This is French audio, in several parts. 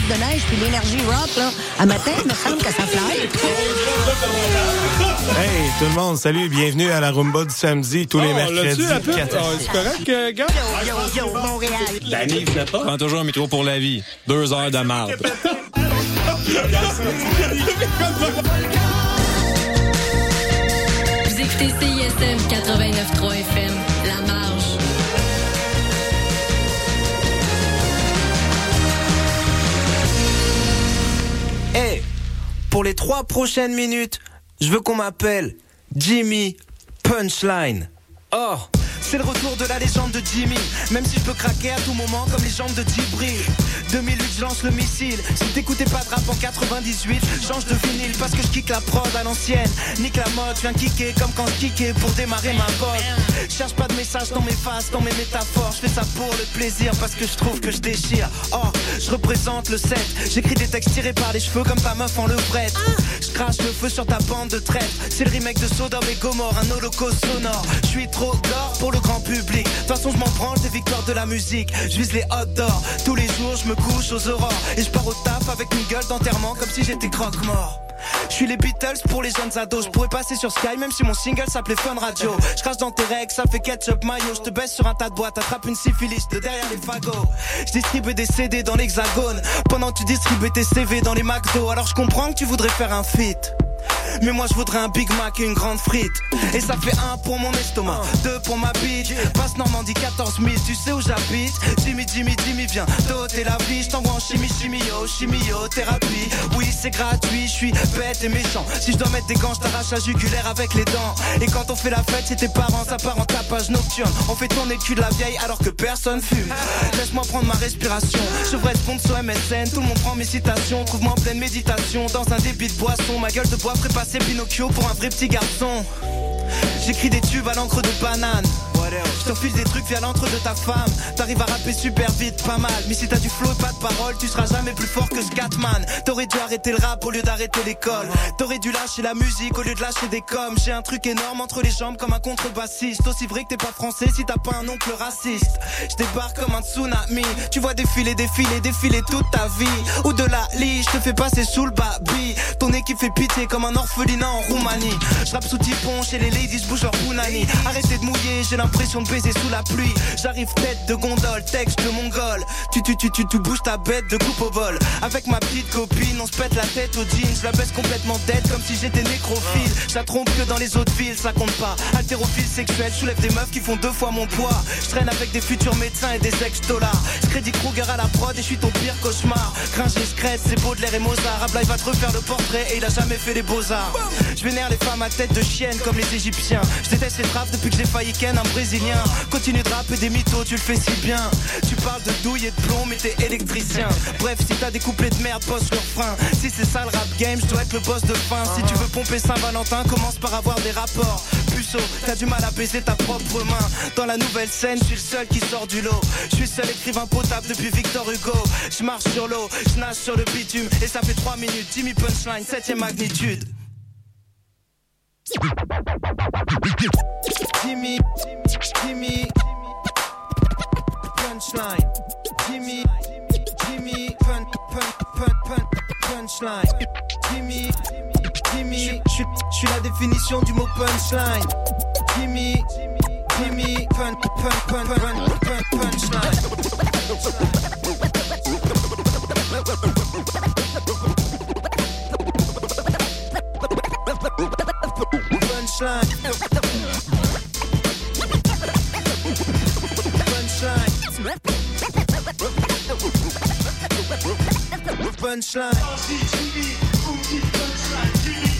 tempête de neige puis l'énergie rock, là, à matin, il me semble que ça fly. Hey, tout le monde, salut, bienvenue à la rumba du samedi, tous les Oh, mercredis. Apple? quatre- Ah, C'est correct, euh, gars? Yo, yo, yo, Montréal. La Nive n'est pas. Prends toujours un métro pour la vie. Deux heures de marde. Vous écoutez CISM 89.3 FM, La Marge. Pour les trois prochaines minutes, je veux qu'on m'appelle Jimmy Punchline. Oh, c'est le retour de la légende de Jimmy. Même si je peux craquer à tout moment comme les jambes de Djibril. 2008, je lance le missile. Si t'écoutais pas de rap en 98, change de vinyle parce que je kick la prod à l'ancienne. Nique la mode, je viens kicker comme quand je kickais pour démarrer ma bosse. Cherche pas de message dans mes faces, dans mes métaphores. Je fais ça pour le plaisir parce que je trouve que je déchire. Oh, je représente le 7. J'écris des textes tirés par les cheveux comme ta meuf en levrette. Je crache le feu sur ta bande de traite. C'est le remake de Sodome et Gomorre, un holocauste sonore. Je suis trop gore pour le grand public. De toute façon, je m'en branle des victoires de la musique. Je vise les hot. Tous les jours, je me couche aux aurores. Et je pars au taf avec une gueule d'enterrement comme si j'étais croque-mort. Je suis les Beatles pour les jeunes ados. Je pourrais passer sur Sky même si mon single s'appelait Fun Radio. Je crache dans tes règles, ça fait ketchup mayo. Je te baisse sur un tas de boîtes, attrape une syphilis de derrière les fagots. Je distribue des CD dans l'hexagone pendant que tu distribues tes CV dans les McDo. Alors je comprends que tu voudrais faire un feat. Mais moi je voudrais un Big Mac et une grande frite. Et ça fait un pour mon estomac Deux pour ma bite. Passe Normandie 14 000 Tu sais où j'habite. Jimmy Jimmy Jimmy viens Doter la vie. Je t'envoie en chimie chimio Chimiothérapie Oui c'est gratuit Je suis bête et méchant. Si je dois mettre des gants Je t'arrache la jugulaire avec les dents. Et quand on fait la fête C'est tes parents Ça part en tapage nocturne. On fait tourner le cul de la vieille Alors que personne fume. Laisse-moi prendre ma respiration. Je devrais sponsor MSN Tout le monde prend mes citations. Trouve-moi en pleine méditation Dans un débit de boisson. Ma gueule de ferait passer Pinocchio pour un vrai petit garçon. J'écris des tubes à l'encre de banane. Je te file des trucs via l'entre de ta femme. T'arrives à rapper super vite, pas mal. Mais si t'as du flow et pas de parole, tu seras jamais plus fort que Scatman. T'aurais dû arrêter le rap au lieu d'arrêter l'école. T'aurais dû lâcher la musique au lieu de lâcher des coms. J'ai un truc énorme entre les jambes comme un contrebassiste. Aussi vrai que t'es pas français si t'as pas un oncle raciste. Je débarque comme un tsunami. Tu vois défiler, défiler, défiler toute ta vie. Ou de la lie, je te fais passer sous le babi. Ton équipe fait pitié comme un orphelinat en Roumanie. Je rappe sous typon chez les ladies, bouge leur punani. Arrêtez de mouiller, j'ai l'impression de sous la pluie. J'arrive tête de gondole, texte de mongol. Tu tu tu tu tu ta bête de coupe au vol. Avec ma petite copine, on se pète la tête au jean. Je la baisse complètement tête comme si j'étais nécrophile. Ça trompe que dans les autres villes, ça compte pas. Altérophile sexuel, soulève des meufs qui font deux fois mon poids. Je traîne avec des futurs médecins et des ex-dollars. Crédit Kruger à la prod et je suis ton pire cauchemar. Gringe et secrète, c'est Baudelaire et Mozart. Ablaï va te refaire le portrait et il a jamais fait les beaux-arts. Je vénère les femmes à tête de chienne comme les Égyptiens. Je déteste les frappes depuis que j'ai failli ken un Continue de rapper des mythos, tu le fais si bien. Tu parles de douille et de plomb, mais t'es électricien. Bref, si t'as des couplets de merde, pose le frein. Si c'est ça le rap game, je dois être le boss de fin. Si tu veux pomper Saint-Valentin, commence par avoir des rapports. Puceau, t'as du mal à baiser ta propre main. Dans la nouvelle scène, je suis le seul qui sort du lot. Je suis seul écrivain potable depuis Victor Hugo. Je marche sur l'eau, je nage sur le bitume. Et ça fait 3 minutes, Jimmy Punchline, 7ème magnitude. Jimmy, Jimmy, punchline. Jimmy, Jimmy, pun, pun, pun, pun, punchline. Jimmy, Jimmy, je suis la punchline. Jimmy, Jimmy, pun, pun, pun, pun, pun, punchline. Punchline. Punchline. Punchline. Faudrait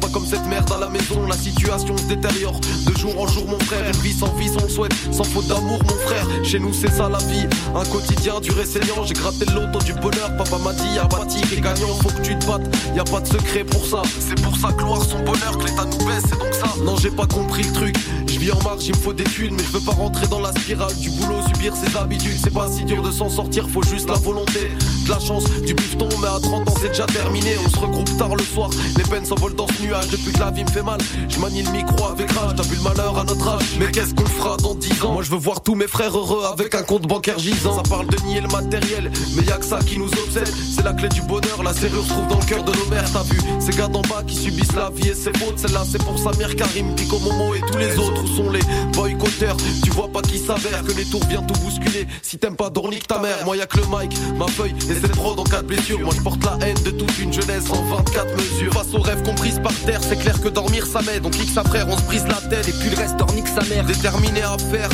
pas comme cette merde à la maison. La situation se détériore de jour en jour, mon frère. Une vie sans vie, on le souhaite, sans faute d'amour, mon frère. Chez nous, c'est ça la vie. Un quotidien dur et. J'ai gratté le loto du bonheur. Papa m'a dit, y'a pas et gagnant. Faut que tu te battes, y a pas de secret pour ça. C'est pour ça gloire son bonheur que l'état nous baisse, c'est donc Non, j'ai pas compris le truc. Je vis en marche, il me faut des thunes, mais je veux pas rentrer dans la spirale du boulot, subir ses habitudes. C'est pas si dur de s'en sortir, faut juste la volonté, de la chance, du bifton. Mais à 30 ans, c'est déjà terminé. On se regroupe tard le soir, les peines s'envolent dans ce nuage. Depuis que la vie me fait mal, je manie le micro avec rage. T'as vu le malheur à notre âge, mais qu'est-ce qu'on fera dans 10 ans? Moi, je veux voir tous mes frères heureux avec un compte bancaire gisant. Ça parle de nier le matériel, mais y a que ça qui nous obsède. C'est la clé du bonheur, la serrure se trouve dans le cœur de nos mères. T'as vu ces gars d'en bas qui subissent la vie et ses fautes. Celle-là, c'est pour Karim, Pico, Momo et tous les autres. Sont les boycotteurs Tu vois pas qui s'avère que les tours viennent tout bousculer. Si t'aimes pas Dornick ta mère, moi y'a que le mic, ma feuille et c'est dans quatre blessures. Moi je porte la haine de toute une jeunesse en 24 mesures. Face aux rêves brise par terre, c'est clair que dormir ça m'aide. Donc kick sa frère, on se brise la tête et puis le reste Dornick sa mère. Déterminé à faire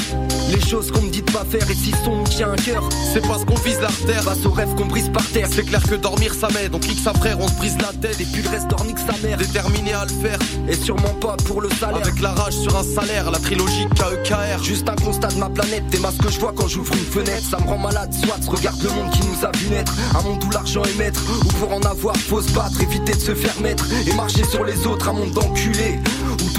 les choses qu'on me dit de pas faire et si son tient un cœur, c'est parce qu'on vise l'artère. Face aux rêves qu'on brise par terre, c'est clair que dormir ça m'aide. Donc kick sa frère, on se brise la tête et puis le reste Dornick sa mère. Déterminé à le faire et sûrement pas pour le salaire. Avec la rage sur un salaire, la trilogie KEKR. Juste un constat de ma planète, des masques que je vois quand j'ouvre une fenêtre. Ça me rend malade, soit regarde le monde qui nous a vu naître. Un monde où l'argent est maître, où pour en avoir faut se battre, éviter de se faire mettre et marcher sur les autres. Un monde d'enculés,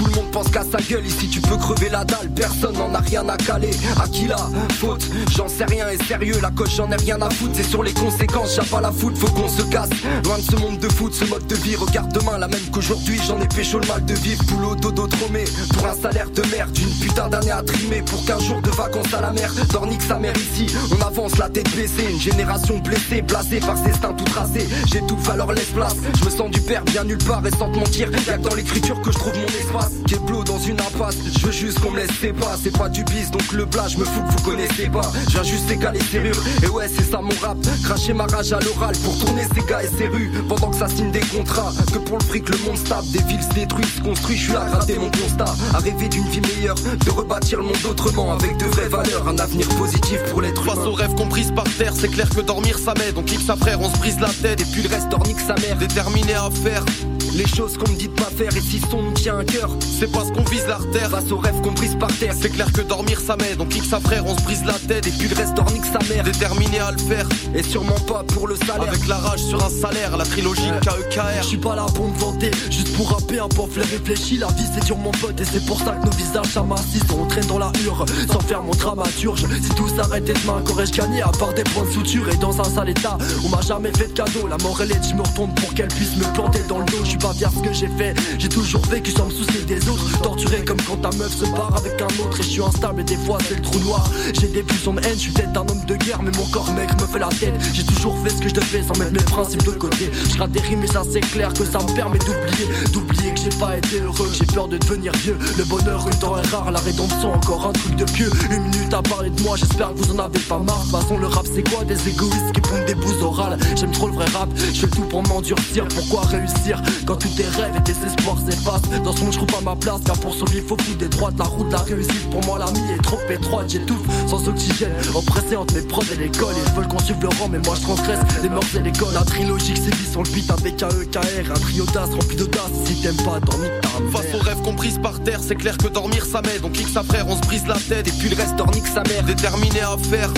tout le monde pense qu'à sa gueule. Ici tu peux crever la dalle, personne n'en a rien à caler. À qui la faute? J'en sais rien et sérieux, la coche j'en ai rien à foutre. C'est sur les conséquences, j'ai pas la foot, faut qu'on se casse. Loin de ce monde de foot, ce mode de vie. Regarde demain, la même qu'aujourd'hui, j'en ai pécho le mal de vivre. Boulot, dodo, tromé, pour un salaire de merde. Une putain d'année à trimer pour 15 jours de vacances à la mer. Dornique sa mère ici, on avance la tête baissée. Une génération blessée, blasée par ses tout tracés. J'étouffe alors laisse place. Je me sens du père bien nulle part et sans te mentir. Y'a dans l'écriture que je trouve mon espace. Keblo dans une impasse, je veux juste qu'on me laisse pas. C'est pas du bis, donc le plat, je me fous que vous connaissez pas. Viens juste égaler serrures. Et ouais, c'est ça mon rap. Cracher ma rage à l'oral pour tourner ses gars et ses rues. Pendant que ça signe des contrats. Que pour le fric, le monde stable. Des villes se détruisent, se construisent. Je suis là à gratter mon constat. À rêver d'une vie meilleure. De rebâtir le monde autrement. Avec de vraies valeurs. Un avenir positif pour l'être humain. Face aux rêves qu'on brise par terre, c'est clair que dormir ça m'aide. On kiffe sa frère, on se brise la tête. Et puis le reste, dornique sa mère. Déterminé à faire. Les choses qu'on me dit de pas faire et si son nous tient un cœur C'est parce qu'on vise l'artère Face aux rêves qu'on brise par terre. C'est clair que dormir ça m'aide On kick sa frère, on se brise la tête Et puis le reste dornique sa mère. Déterminé à le faire Et sûrement pas pour le salaire. Avec la rage sur un salaire La trilogie KEKR Je suis pas là pour me vanter Juste pour rapper un pamphlet réfléchi La vie c'est dur mon pote Et c'est pour ça que nos visages s'amassissent. On traîne dans la hure Sans faire mon dramaturge. Si tout s'arrêtait demain qu'aurais-je gagné À part des points de suture Et dans un sale état? On m'a jamais fait de cadeau La mort elle est je me retourne pour qu'elle puisse me planter dans le dos pas fier ce que j'ai fait. J'ai toujours vécu sans me soucier des autres. Torturé comme quand ta meuf se barre avec un autre. Et je suis instable et des fois c'est le trou noir. J'ai des pulsions de haine, je suis peut-être un homme de guerre. Mais mon corps mec me fait la tête. J'ai toujours fait ce que je devais sans mettre mes principes de côté. Je rate des rimes ça c'est clair que ça me permet d'oublier. D'oublier que j'ai pas été heureux, j'ai peur de devenir vieux. Le bonheur une temps est rare, la rédemption encore un truc de pieux. Une minute à parler de moi, j'espère que vous en avez pas marre. De toute façon le rap c'est quoi? Des égoïstes qui font des bouses orales. J'aime trop le vrai rap, je fais tout pour m'endurcir. Pourquoi réussir? Quand tous tes rêves et tes espoirs s'effacent. Dans ce monde je trouve pas ma place car pour survivre faut foutre des droites La route la réussite pour moi l'ami est trop étroite. J'étouffe sans oxygène, oppressé entre mes profs et l'école. Ils veulent qu'on suive le rang mais moi je transgresse les mœurs et l'école La trilogie c'est vie sur le beat avec un EKR Un trio d'as rempli d'audace. Si t'aimes pas dormir ta Face aux rêves qu'on brise par terre c'est clair que dormir ça m'aide. On kick sa frère on se brise la tête et puis le reste dornique sa mère. Déterminé à faire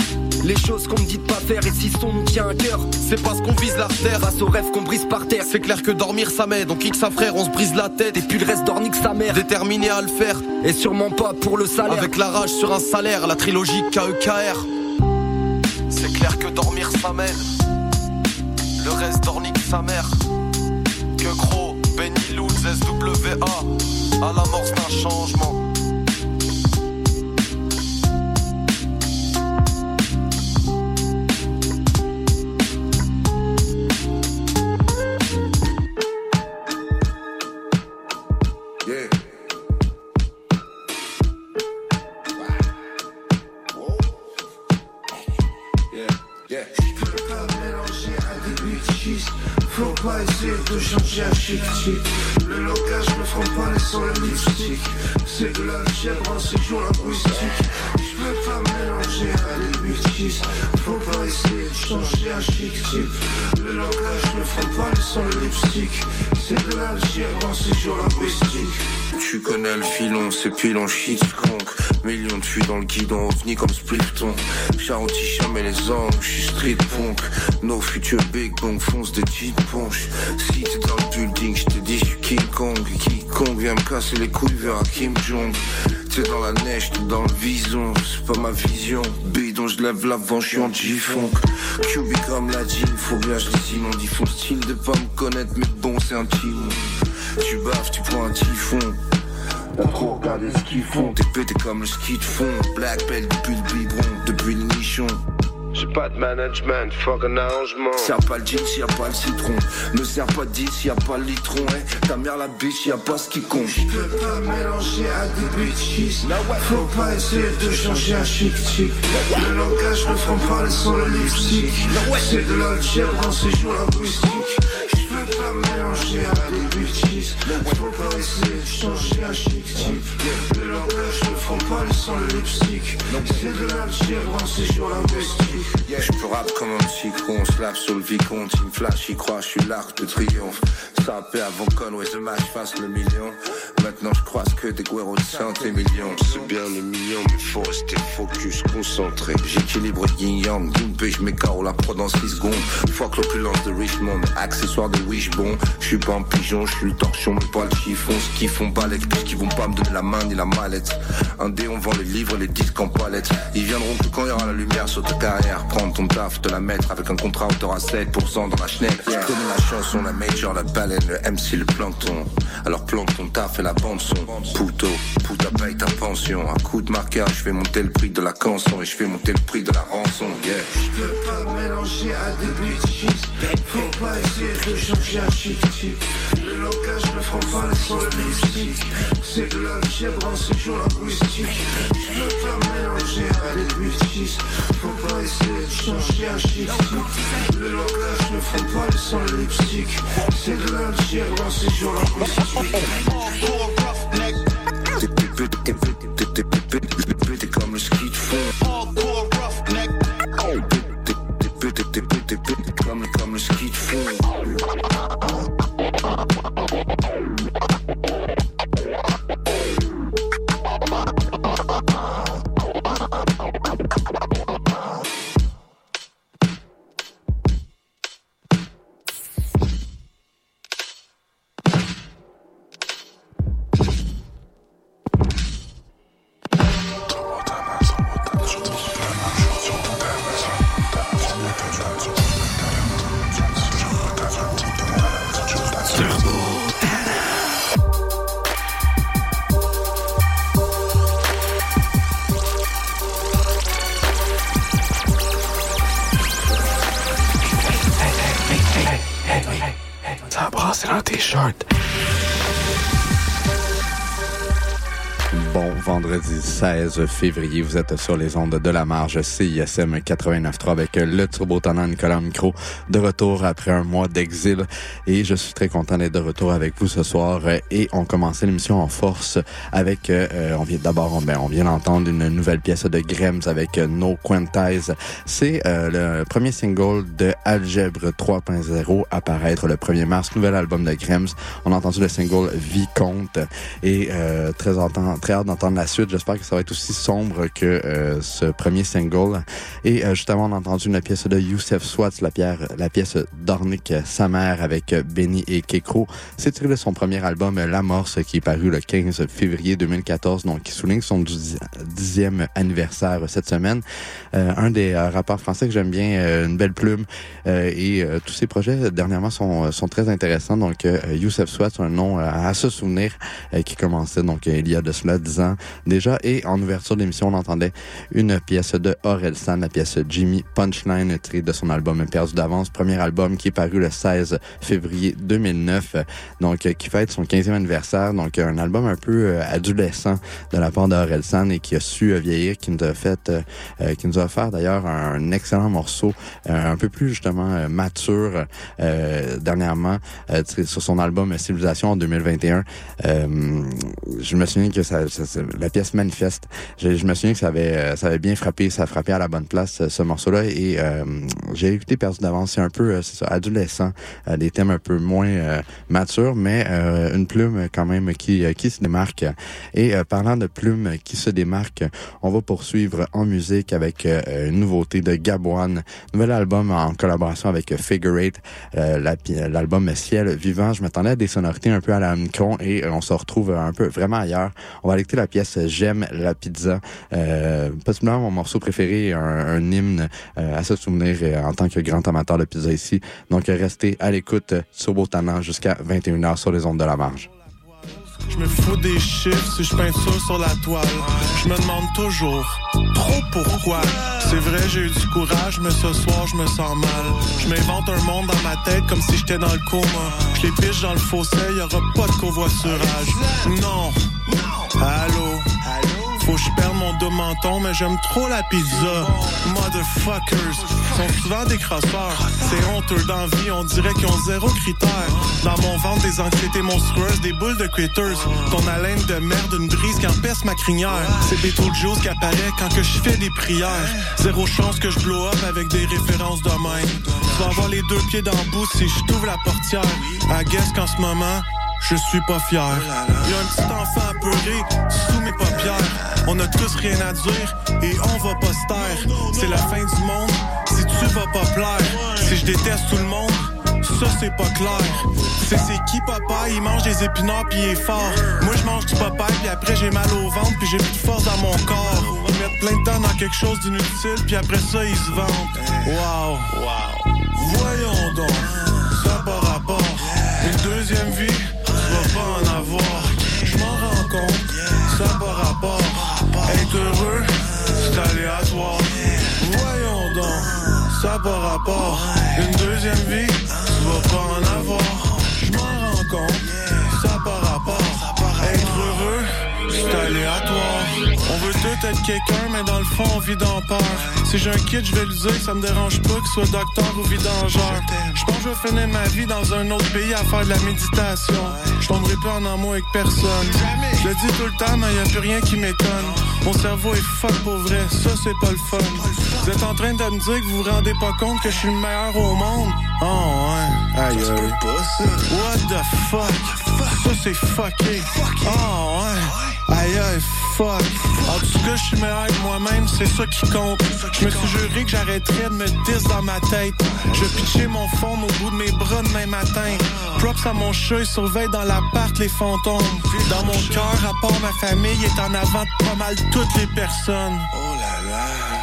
les choses qu'on me dit de pas faire et si son nous tient un cœur C'est parce qu'on vise l'artère Face aux rêves qu'on brise par terre C'est clair que dormir ça m'aide On kick sa frère on se brise la tête Et puis le reste dornique sa mère. Déterminé à le faire Et sûrement pas pour le salaire. Avec la rage sur un salaire La trilogie KEKR C'est clair que dormir ça m'aide Le reste dornique sa mère. Que gros Benny Lutz SWA À l'amorce d'un changement Le langage ne fera pas les sans le lipstick C'est de l'algèbre, c'est jour linguistique Je peux pas mélanger à des bitches Faut pas essayer de changer à chic chic. Le langage ne fera pas les sans le lipstick C'est de l'algèbre, c'est jour linguistique tu connais le filon, c'est pilon shit conk Millions de fuis dans le guidon, ovni comme Splifton Charonti et les angles, j'suis street punk. No future big bang, fonce des petites ponches. Si t'es dans building, j'te dis King Kong King Kong vient me casser les couilles vers Kim Jong T'es dans la neige, t'es dans le vison, c'est pas ma vision Bidon, je lève l'avant, en G-Funk QB comme la jean, faut bien je dis Ils font style de pas me connaître, mais bon c'est un timon tu baffes, tu prends un typhon. T'as trop regardé ce qu'ils font. T'es pété comme le ski de fond. Black belt depuis le biberon, depuis le nichon. J'ai pas de management, fuck un arrangement. Sers pas le jean s'il y a pas le citron. Me sers pas de 10 s'il y a pas le litron. Eh, ta mère la bitch, y a pas ce qui compte. J'peux pas mélanger à des bitches. Faut pas essayer de changer un chic chic. Le langage ne fera pas sans le lipstick. C'est de l'algèbre, c'est jour linguistique. J'peux pas mélanger à des bitches. Pas essayer de changer un chic chic. Le langage ne pas sans le lipstick. C'est de l'algèbre, linguistique. Yeah, je peux rap comme un psycho, on se lave sur le vicomte, il me flash, il croit, je suis l'arc de triomphe. Sapé avant Conway The Match fasse le million. Maintenant je croise que des guerreaux de et millions. C'est bien le million, mais faut rester focus, concentré. J'équilibre yin yang, Gimpé, je m'écaro la pro dans 6 secondes. Fuck l'opulence de Richmond, accessoire de Wishbone. Je suis pas un pigeon, je suis le torchon, mais pas le chiffon. Ce qui font balèque, puisqu'ils vont pas me donner la main ni la mallette. Un dé, on vend les livres, les disques en palette. Ils viendront que quand il y aura la lumière sur ta carrière. Prendre ton taf, te la mettre avec un contrat où t'auras 7% dans la schneck. Je connais la chanson, la major, la baleine, le MC, le plancton. Alors plante ton taf et la bande son. Pouto, puta paye ta pension. Un coup de marquage, je fais monter le prix de la canson et je fais monter le prix de la rançon. Yeah. J'peux pas mélanger à des. Faut pas essayer de changer à chic. Le langage ne fera pas sans le lipstick. C'est de l'algèbre, c'est jour linguistique. J'peux pas mélanger à des bitches. Faut pas essayer de changer chic chic. Le langage ne fera pas le lipstick. C'est de l'algèbre, c'est jour linguistique. Bon vendredi 16 février, vous êtes sur les ondes de la marge CISM 89.3 avec le turbo tenant Nicolas Micro de retour après un mois d'exil. Et je suis très content d'être de retour avec vous ce soir. Et on commençait l'émission en force avec euh, on vient d'abord on, ben, on vient d'entendre une nouvelle pièce de Grems avec euh, No Quantize. C'est euh, le premier single de Algèbre 3.0 apparaître le 1er mars, nouvel album de Grems. On a entendu le single Vicomte. Et euh, très entend, très hâte d'entendre la suite. J'espère que ça va être aussi sombre que euh, ce premier single. Et euh, justement, on a entendu une pièce de Youssef Swat, la, pierre, la pièce d'Ornick Samer avec Benny et Kekro. C'est tiré de son premier album L'Amorce qui est paru le 15 février 2014, donc qui souligne son dix- dixième anniversaire cette semaine. Euh, un des euh, rappeurs français que j'aime bien, euh, une belle plume. Euh, et tous ses projets dernièrement sont, sont très intéressants. Donc Youssef Swat, c'est un nom à se souvenir qui commençait donc il y a de cela dix ans déjà. Et en ouverture d'émission, on entendait une pièce de Orelsan, la pièce Jimmy Punchline, tirée de son album Perdu d'avance, premier album qui est paru le 16 février 2009, donc qui fête son 15e anniversaire. Donc un album un peu adolescent de la part d'Orelsan et qui a su vieillir, qui nous a fait, qui nous a offert d'ailleurs un excellent morceau, un peu plus justement mature dernièrement sur son album Civilisation en 2021. Euh, je me souviens que ça, la pièce manifeste. Je, je, me souviens que ça avait, euh, ça avait bien frappé, ça a frappé à la bonne place ce morceau-là. Et euh, j'ai écouté perdu d'avance. C'est un peu, c'est ça, adolescent, des thèmes un peu moins matures, mais une plume quand même qui qui se démarque. Et parlant de plumes qui se démarque, on va poursuivre en musique avec une nouveauté de Gabouane, nouvel album en collaboration avec Figure Eight, l'album Ciel Vivant. Je m'attendais à des sonorités un peu à la Micron et on se retrouve un peu vraiment ailleurs. On va écouter la pièce J'aime la pizza, euh, possiblement mon morceau préféré, un, hymne euh, à se souvenir euh, en tant que grand amateur de pizza ici. Donc restez à l'écoute sur Botanan jusqu'à 21h sur les ondes de la marge. Je me fous des chiffres si je peins ça sur la toile. Je me demande toujours trop pourquoi. C'est vrai, j'ai eu du courage, mais ce soir je me sens mal. Je m'invente un monde dans ma tête comme si j'étais dans le coma. Je les piche dans le fossé, y aura pas de covoiturage. Non. Allô? Faut que je perde mon dos menton, mais j'aime trop la pizza. Motherfuckers sont souvent des crosseurs. C'est honteux d'envie, on dirait qu'ils ont zéro critère. Dans mon ventre, des anxiétés monstrueuses, des boules de critters. Ton haleine de merde, une brise qui empêche ma crinière. C'est Beetlejuice qui apparaît quand que je fais des prières. Zéro chance que je blow up avec des références de même. Tu vas avoir les deux pieds dans le bout si je t'ouvre la portière. À guess qu'en ce moment, je suis pas fier. Y'a un petit enfant apeuré sous mes paupières. On a tous rien à dire et on va pas se taire. C'est la fin du monde si tu vas pas plaire. Si je déteste tout le monde, ça c'est pas clair. C'est c'est qui papa, il mange des épinards puis il est fort. Moi je mange du papa puis après j'ai mal au ventre puis j'ai plus de force dans mon corps. Ils mettent plein de temps dans quelque chose d'inutile puis après ça ils se vendent. Wow, wow. Voyons donc, ça par rapport. Une deuxième vie en avoir. Je m'en rends compte, ça par rapport. Être heureux, c'est aléatoire. Voyons donc, ça par rapport. Une deuxième vie, tu vas pas en avoir. Je m'en rends compte, c'est aléatoire. On veut tout être quelqu'un, mais dans le fond, on vit dans peur. Si j'ai un kid, je vais lui dire, ça me dérange pas qu'il soit docteur ou vidangeur. Je pense que je vais finir ma vie dans un autre pays à faire de la méditation. Je tomberai pas en amour avec personne. Je le dis tout le temps, mais y a plus rien qui m'étonne. Mon cerveau est fuck pour vrai, ça c'est pas le fun. Vous êtes en train de me dire que vous vous rendez pas compte que je suis le meilleur au monde? Oh ouais, aïe aïe. What the fuck? Ça c'est fucké. Oh ouais, aïe aïe, fuck. En tout cas, je suis meilleur que moi-même, c'est ça qui compte. Je me suis juré que j'arrêterais de me dire dans ma tête. Je pitchais mon fond au bout de mes bras demain matin. Props à mon chat, il surveille dans l'appart les fantômes. Dans mon cœur, à part ma famille, est en avant de pas mal toutes les personnes. Oh là là.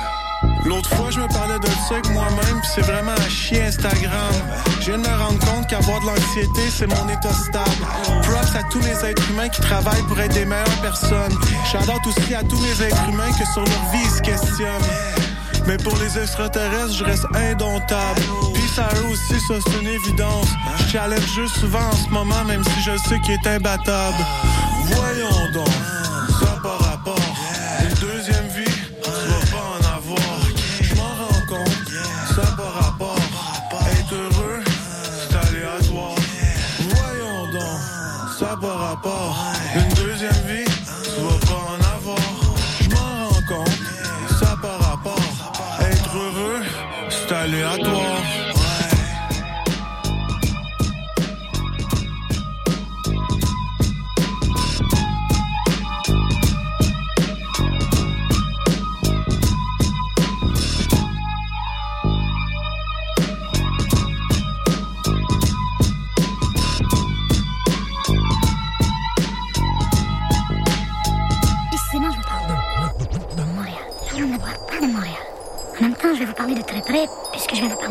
L'autre fois, je me parlais de ça avec moi-même, c'est vraiment un chien Instagram. Je viens de me rendre compte qu'avoir de l'anxiété, c'est mon état stable. Props à tous les êtres humains qui travaillent pour être des meilleures personnes. J'adore aussi à tous les êtres humains que sur leur vie ils se questionnent. Mais pour les extraterrestres, je reste indomptable. Puis ça eux aussi, ça c'est une évidence. Je juste souvent en ce moment, même si je sais qu'il est imbattable.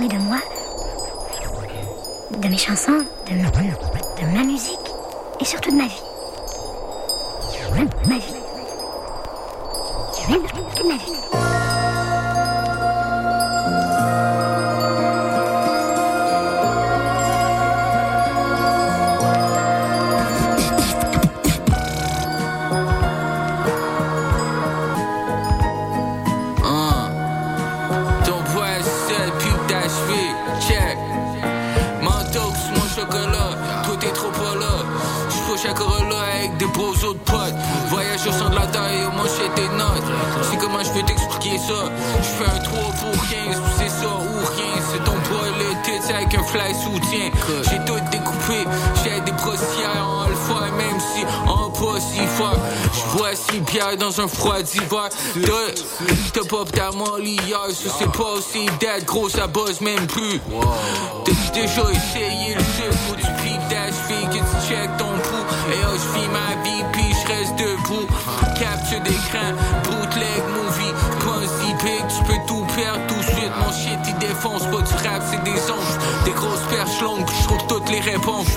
de moi, de mes chansons, de, ma musique et surtout de ma vie. Ça? J'fais un 3 pour 15, c'est ça ou rien. C'est ton boy le tits avec un fly soutien. J'ai tout découpé, j'ai des brossières en alpha, même si en pas si fort. J'vois six pierres dans un froid d'hiver. T'as- pas ta molly hier, ça c'est pas aussi date, gros ça buzz même plus. T'as déjà essayé le jeu, faut du pique d'achevé, que tu check ton pouls. Et oh, j'vis ma vie, puis j'reste debout. Capture d'écran, bootleg movie. Big, tu peux tout perdre tout de suite. Mon shit, il défonce pas du rap, c'est des onges. Des grosses perches longues, j'trouve toutes les réponses.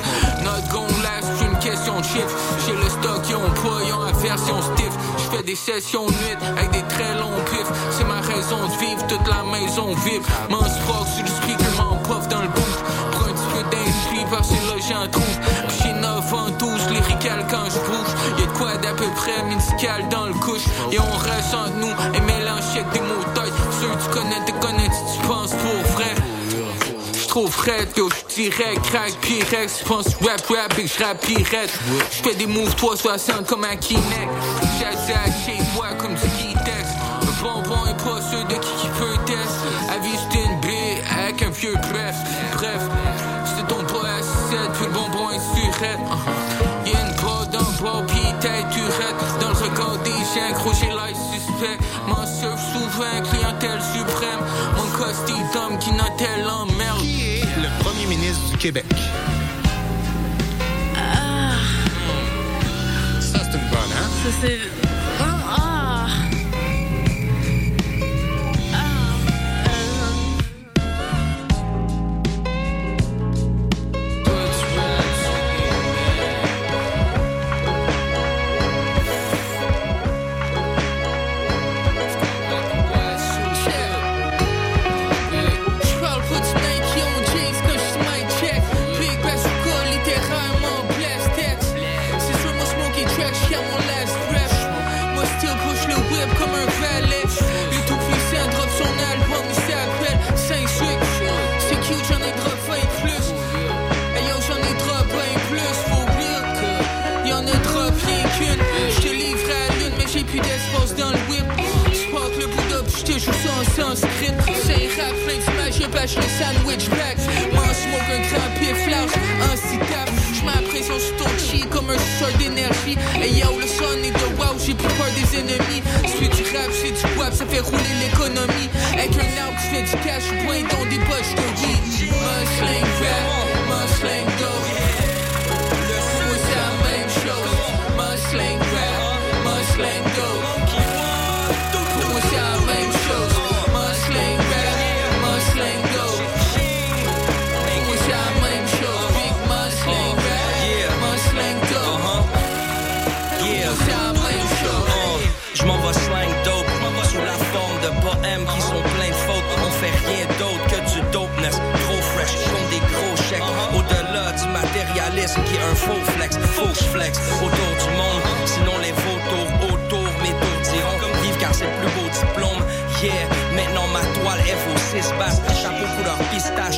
Notre gon last, c'est une question de chiffres. J'ai le stock, ils ont pas, ils version stiff. J'fais des sessions de nuit avec des très longs pifs. C'est ma raison de vivre, toute la maison vibre. Mon sport sur le speaker, m'en dans le booth. Prends un petit peu parce que là trouve. J'ai 9 en 12, lyrical quand je bouge. Y'a de quoi d'à peu près musical dans le couche. Et on reste entre nous et mélange avec des mots têtes. Ceux tu connais, te connaissent, si tu penses pour vrai? J'trouve frais, yo, j'dirais crack, pyrex, j'pense rap, rap et j'rap pirate. J'fais des moves 360 comme un Kinect. À chez moi comme du Québec. Ça, c'est une bonne, hein? Ça, C'est rap, plein d'images, je bâche le sandwich back. M'en smoke un grand pif large, un citap. J'mets la pression sur ton chi comme un sort d'énergie. Et yo, le son est de wow, j'ai plus peur des ennemis. J'fais du rap, j'fais du wap, ça fait rouler l'économie. Avec un arbre, j'fais du cash, point dans des poches de weed. Mon slang rap, faux flex. Faux flex autour du monde. Sinon les vautours autour m'étourdiront. Vivre car c'est le plus beau diplôme. Yeah, maintenant ma toile FO6 basse. Chapeau couleur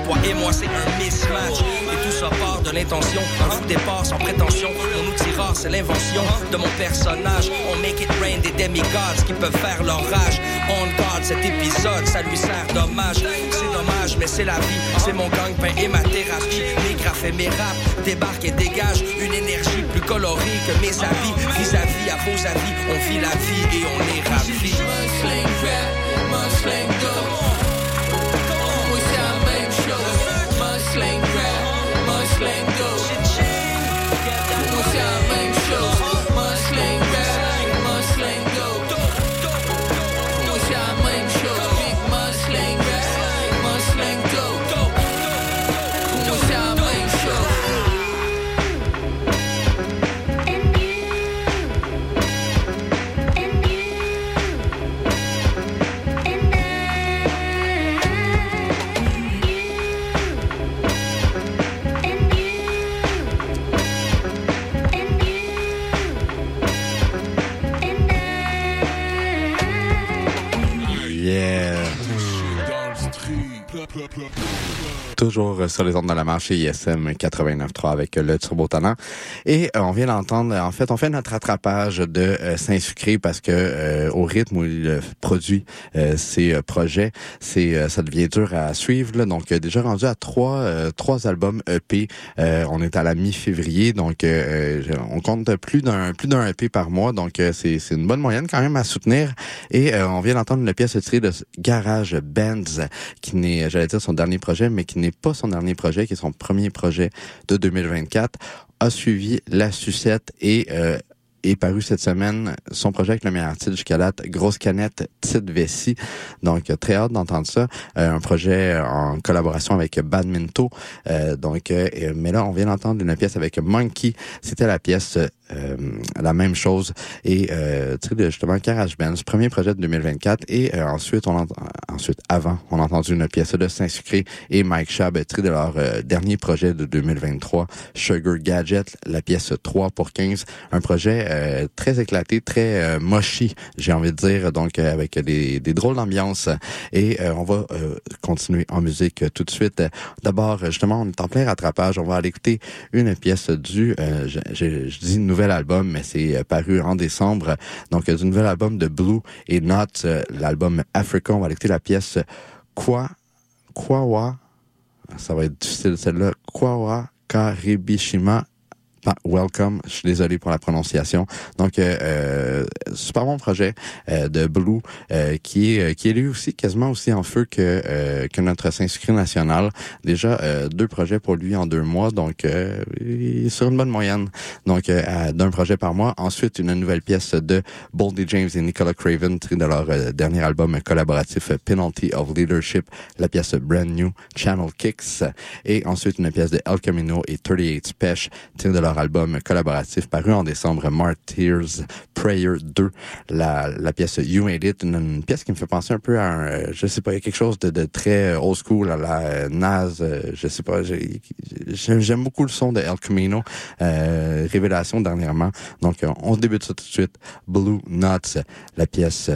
toi et moi c'est un mismatch. Et tout ça part de l'intention. Un fou départ sans prétention. Mon outil rare c'est l'invention de mon personnage. On make it rain des demigods qui peuvent faire leur rage. On guard cet épisode, ça lui sert d'hommage. C'est dommage, mais c'est la vie. C'est mon gang-pain et ma thérapie. Mes graphes et mes raps débarquent et dégagent une énergie plus colorée que mes avis. Vis-à-vis à vos avis, on vit la vie et on est ravis. England. Yeah. Toujours sur les ondes de la marche ISM 89.3 avec le Turbo Talent. Et euh, on vient d'entendre, en fait, on fait notre rattrapage de euh, Saint-Sucré parce que euh, au rythme où il produit ses projets, c'est ça devient dur à suivre. Là. Donc déjà rendu à trois trois albums EP. on est à la mi-février, donc on compte plus d'un plus d'un EP par mois. Donc c'est c'est une bonne moyenne quand même à soutenir. Et on vient d'entendre une pièce tirée de Garage Bands, qui n'est, j'allais dire son dernier projet, mais qui n'est pas son dernier projet, qui est son premier projet de 2024, a suivi La Sucette et euh, est paru cette semaine son projet avec le meilleur titre jusqu'à date, Grosse Canette, Petite Vessie. Donc, très hâte d'entendre ça. Euh, un projet en collaboration avec Badminto. Euh, donc, mais là, on vient d'entendre une pièce avec Monkey. C'était la pièce euh, la même chose. Et euh, tu sais, justement, Band, premier projet de 2024. Et euh, ensuite, on ensuite, avant, on a entendu une pièce de Saint-Sucré et Mike tiré de leur euh, dernier projet de 2023, Sugar Gadget, la pièce 3 pour 15. Un projet très éclaté, très mochi, j'ai envie de dire, donc avec des, des drôles d'ambiance. Et on va continuer en musique tout de suite. D'abord, justement, on est en plein rattrapage. On va aller écouter une pièce du, je, je, je dis nouvel album, mais c'est euh, paru en décembre. Donc, du nouvel album de Blue et Not, euh, l'album Africa. On va écouter la pièce Quoi, Kwawa. Ça va être difficile celle-là. Kwawa Karibishima Welcome, je suis désolé pour la prononciation. Donc, euh, euh super bon projet euh, de Blue euh, qui est qui est lui aussi quasiment aussi en feu que que notre Saint-Sucré national. Déjà deux projets pour lui en deux mois, donc sur une bonne moyenne. Donc d'un projet par mois. Ensuite, une nouvelle pièce de Boldy James et Nicola Craven, tirée de leur dernier album collaboratif Penalty of Leadership, la pièce Brand New Channel Kicks, et ensuite une pièce de El Camino et 38 Special, tirée de leur album collaboratif paru en décembre, Martyrs Prayer 2, la, pièce You Made It, une, pièce qui me fait penser un peu à un, euh, je sais pas, quelque chose de, très old school, à la euh, Naz, euh, je sais pas, j'aime beaucoup le son de El Camino, euh, révélation dernièrement. Donc, on débute ça tout de suite. Blue Nuts, la pièce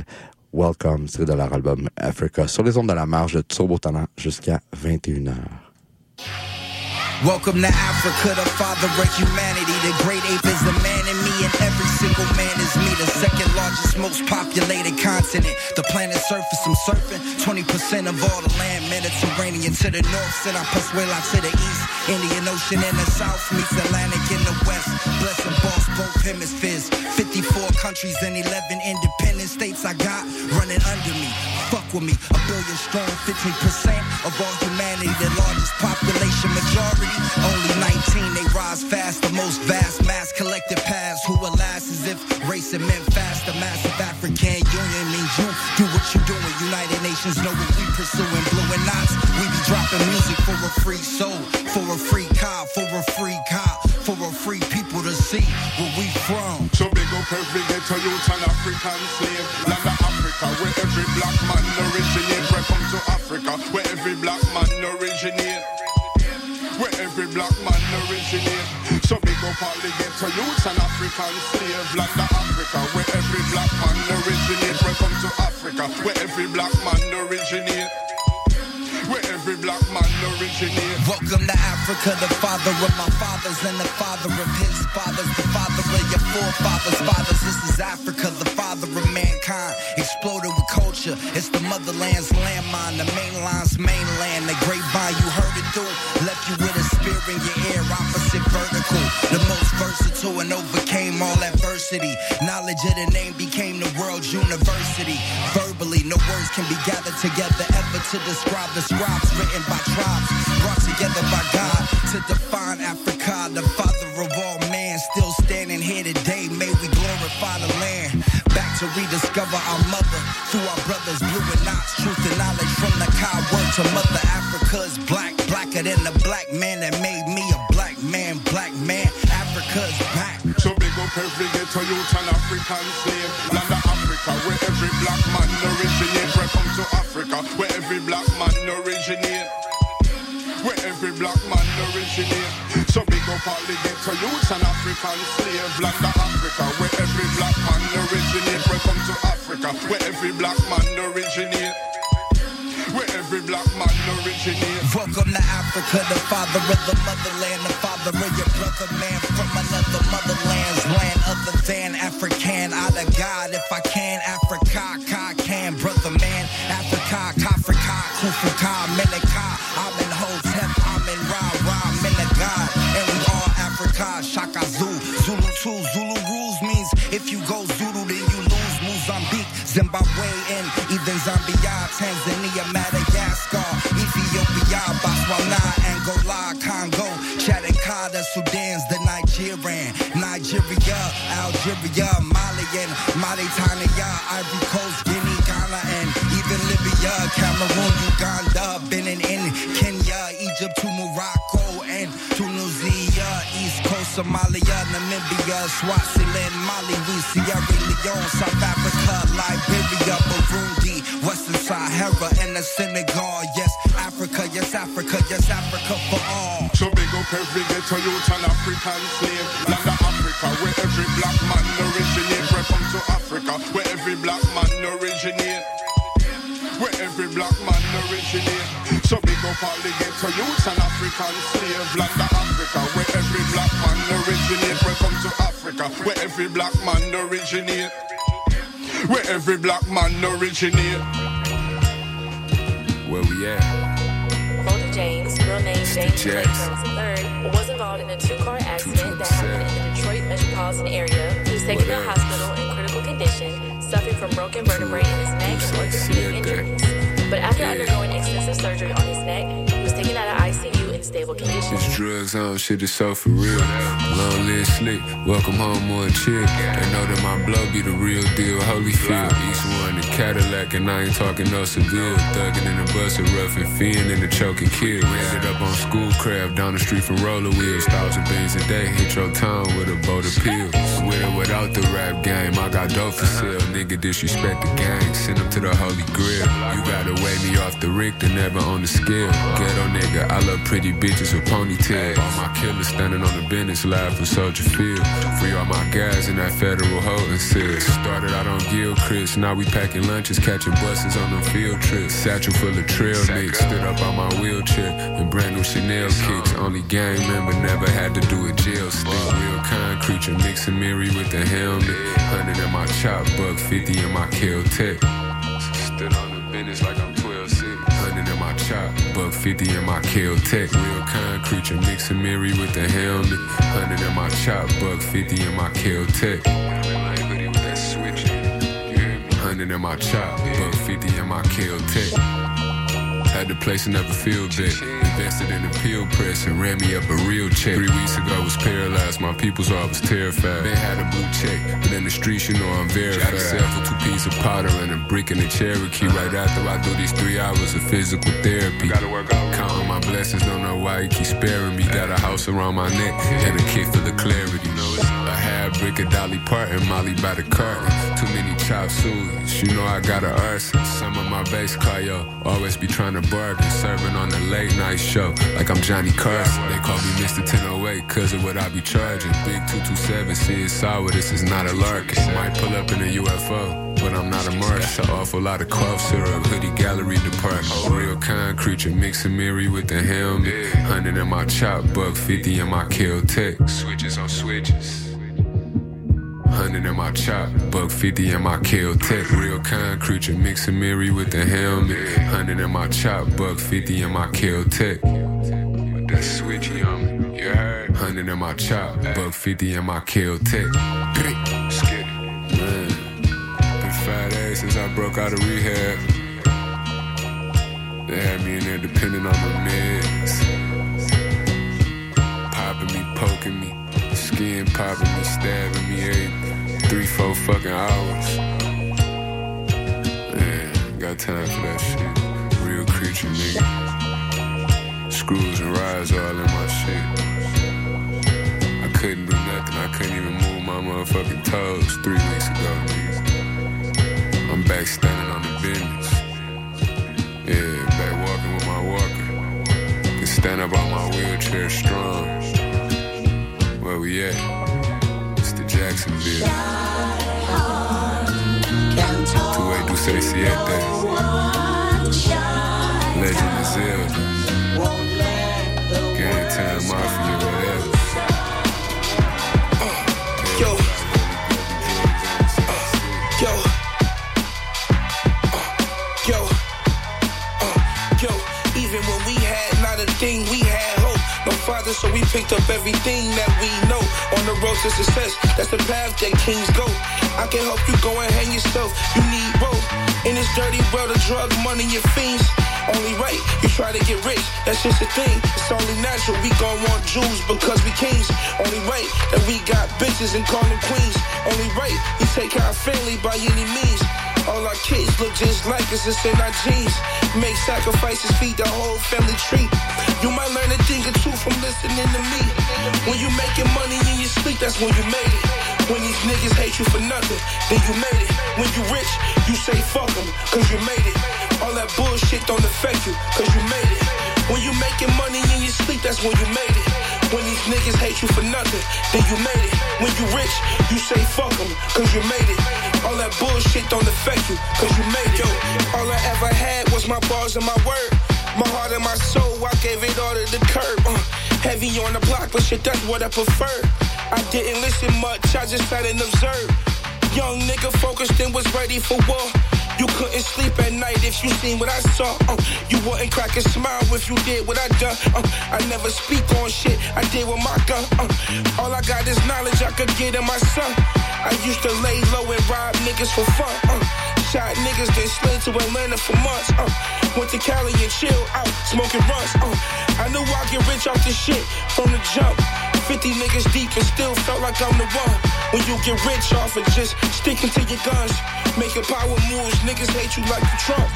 Welcome, c'est de leur album Africa, sur les ondes de la marge de Turbo Talent jusqu'à 21h. Welcome to Africa, the father of humanity. The great ape is the man in me, and every single man is me. The second largest, most populated continent. The planet's surface, I'm surfing. 20% of all the land, Mediterranean to the north, Sina Pascuela to the east. Indian Ocean in the south meets Atlantic in the west. Bless and boss both hemispheres. 54 countries and 11 independent states I got running under me. Fuck with me, a billion strong, 15% of all humanity, the largest population majority. Only 19, they rise fast, the most vast mass collective past. Who last as if racing meant fast. The massive African Union means you do what you doing. United Nations know what we pursuing. Blue and knots, we be dropping music for a free soul, for a free car, for a free car, for a free people to see where we from. So big up every ghetto youth and African slave. Land of Africa, where every black man originate. Welcome to Africa, where every black man The ghetto youths and African slave land of Africa, where every black man originate. Welcome to Africa, where every black man originate. Where every black man. Welcome to Africa, the father of my fathers and the father of his fathers, the father of your forefathers' fathers. This is Africa, the father of mankind, exploded with culture. It's the motherland's landmine, the mainline's mainland, the grapevine you heard it through. Left you with a in your ear, opposite vertical. The most versatile and overcame all adversity. Knowledge of the name became the world's university. Verbally, no words can be gathered together ever to describe the scribes written by tribes, brought together by God to define Africa, the father of all man. Still standing here today, may we glorify the land. Back to rediscover our mother through our brothers, blue and knots, truth and knowledge from the Kai word to Mother Africa's blacker than the black man that made me a black man, black man. Africa's back. So big up every ghetto youth and African slave. Land of Africa, where every black man originate. Welcome to Africa, where every black man originate. Where every black man originate. So big up all the ghetto youths and African slave. Land of Africa, where every black man originate. Welcome to Africa, where every black man originate. Where every black man originate. Welcome to Africa, the father of the motherland, the father of your brother man from another motherland's land other than African. Out of God, if I can, Africa, I can, brother man, Africa, Kafrika, Kufuka, Menaka. I'm in Hotep, I'm in Ra Ra, Menagad, and we all Africa, Shaka Zulu, Zulu too. Zulu Zimbabwe, and even Zambia, Tanzania, Madagascar, Ethiopia, Botswana, Angola, Congo, Chadakada, Sudan's the Nigerian, Nigeria, Algeria, Mali, and Mauritania, Ivory Coast, Guinea, Ghana, and even Libya, Cameroon, Uganda, Benin, in Kenya, Egypt to Morocco, and Tunisia, East Coast, Somalia, Namibia, Swaziland, Mali, we Sierra Leone, South Africa, Sahara, and the Senegal. Yes, Africa, yes, Africa, yes, Africa for all. So big up every ghetto youth and African slave. Land of Africa, where every black man originate. Welcome to Africa, where every black man originate. Where every black man originate. So big up all the ghetto youths and African slave. Land of Africa, where every black man originate. Welcome to Africa, where every black man originate. Where every black man originate. Where we at? James, real name James Blake III, was involved in a two-car accident that happened in the Detroit metropolitan area. He was taken to the hospital in critical condition, suffering from broken vertebrae in his neck and orthopedic injuries. But after undergoing extensive surgery on his neck, was taken out of ICU in stable condition. Drugs on shit is so for real. Long live slick, welcome home one chick. They know that my blow be the real deal, Holyfield. East one, the Cadillac, and I ain't talking no Seville. Thuggin' in the bus, a rough and fiend in the choking. We ended up on schoolcraft down the street from roller wheels. Thousand beans a day, hit your town with a boat of pills. With or without the rap game, I got dope for sale. Nigga disrespect the gang, send him to the Holy Grail. You gotta weigh me off the rick, Richter, never on the scale. Ghetto nigga, I love pretty bitches with ponytails. All my killers standing on the business live from Soldier Field. Free all my guys in that federal holding cell. Started out on Gilchrist, now we packing lunches, catching buses on them field trips. Satchel full of trail mix, stood up on my wheelchair and brand new Chanel kicks. Only gang member, never had to do a jail stick. Real kind creature, mixing Miri with the helmet. Hundred in my chop, buck fifty in my kill tech. Stood on the business like I'm 12 6. Chop, buck 50 in my kill tech. Real kind creature, mixing Miri with the helmet. Hundred in my chop, buck 50 in my kill tech. Hundred in my chop, buck 50 in my kill tech. Had the place and never feel big. Invested in the pill press and ran me up a real check. Three weeks ago I was paralyzed, my people's all was terrified. They had a blue check, but in the streets you know I'm verified. Got for two pieces of powder and a brick in the Cherokee. Right after I do these three hours of physical therapy. Gotta work out. Counting my blessings, don't know why he keep sparing me. Got a house around my neck and a kid full of clarity. Know a half brick of Dolly Parton, Molly by the curtain. Too many chop sueys, you know I got a arson. Some of my bass car, yo, always be trying to bargain. Serving on the late night show, like I'm Johnny Carson. They call me Mr. 1008, cause of what I be charging. Big 227, see it's sour, this is not a larkin. Might pull up in a UFO. But I'm not a Martian. Awful lot of cough syrup, hoodie gallery department. Real kind creature, mixing Miri with the helmet. Hundred in my chop, buck fifty in my kill tech. Switches on switches. Hundred in my chop, buck fifty in my kill tech. Real kind creature, mixing Miri with the helmet. Hundred in my chop, buck fifty in my kill tech. That switchy on me, you heard? Hundred in my chop, buck fifty in my kill tech. Man. Been five days since I broke out of rehab. They had me in there depending on the meds. Popping me, poking me, skin popping me, stabbing me every three, four fucking hours. Man, got time for that shit. Real creature, nigga. Screws and rides all in my shit. I couldn't do nothing. I couldn't even move my motherfucking toes three weeks ago, nigga. I'm back standing on the business. Yeah, back walking with my walker. Can stand up on my wheelchair strong. Where we at? It's the Jacksonville. Tu way do say siete. Legend is Zelda. Gang Time Mafia, 11, so we picked up everything that we know. On the road to success, that's the path that kings go. I can help you go and hang yourself, you need rope. In this dirty world of drug money and fiends, only right, you try to get rich, that's just a thing. It's only natural, we gon' want jewels because we kings. Only right, that we got bitches and call them queens. Only right, we take our family by any means. All our kids look just like us, it's in our genes. Make sacrifices, feed the whole family tree. You might learn a thing or two from listening to me. When you making money in your sleep, that's when you made it. When these niggas hate you for nothing, then you made it. When you rich, you say fuck them, cause you made it. All that bullshit don't affect you, cause you made it. When you making money in your sleep, that's when you made it. When these niggas hate you for nothing, then you made it. When you rich, you say fuck them, cause you made it. All that bullshit don't affect you, cause you made it. Yo, all I ever had was my bars and my word. My heart and my soul, I gave it all to the curb. Uh, heavy on the block, but shit, that's what I prefer. I didn't listen much, I just sat and observed. Young nigga focused and was ready for war. You couldn't sleep at night if you seen what I saw. Uh, you wouldn't crack a smile if you did what I done. Uh, I never speak on shit, I did with my gun. Uh, all I got is knowledge I could get in my son. I used to lay low and rob niggas for fun. Uh, shot niggas, then slid to Atlanta for months. Uh, went to Cali and chill out, smoking runs. Uh, I knew I'd get rich off this shit from the jump. 50 niggas deep and still felt like I'm the one. When you get rich off of just sticking to your guns, making power moves, niggas hate you like you Trump.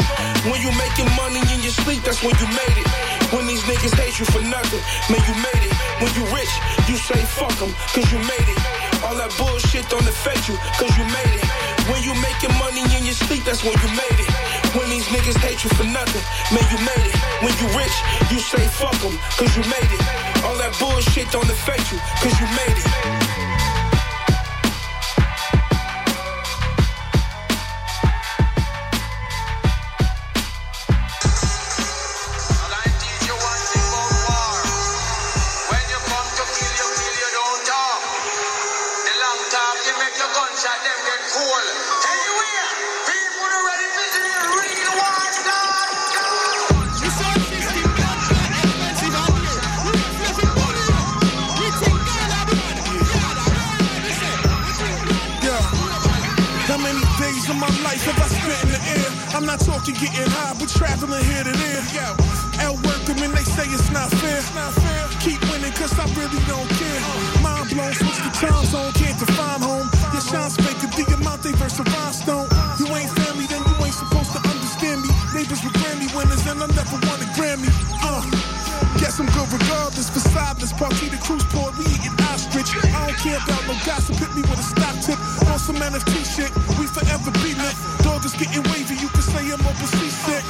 When you making money in your sleep, that's when you made it. When these niggas hate you for nothing, man, you made it. When you rich, you say fuck them, cause you made it. All that bullshit don't affect you, cause you made it. When you making money in your sleep, that's when you made it. When these niggas hate you for nothing, man, you made it. When you rich, you say fuck them, cause you made it. All that bullshit don't affect you, cause you made it. I'm not talking getting high, but traveling here to there. At work, I mean, they say it's not fair. It's not fair. Keep winning, cause I really don't care. Mind blown, switch the time zone, can't define home. Your shine speaker, the amount they verse a rhinestone. You ain't family, then you ain't supposed to understand me. Neighbors with Grammy winners, and I never won a Grammy. Uh. Guess I'm good regardless. For silence, party the cruise port, we eating ostrich. I don't care about no gossip, hit me with a stop tip. On some NFT shit, we forever be lit. Getting wavy, you can say I'm overseas sick.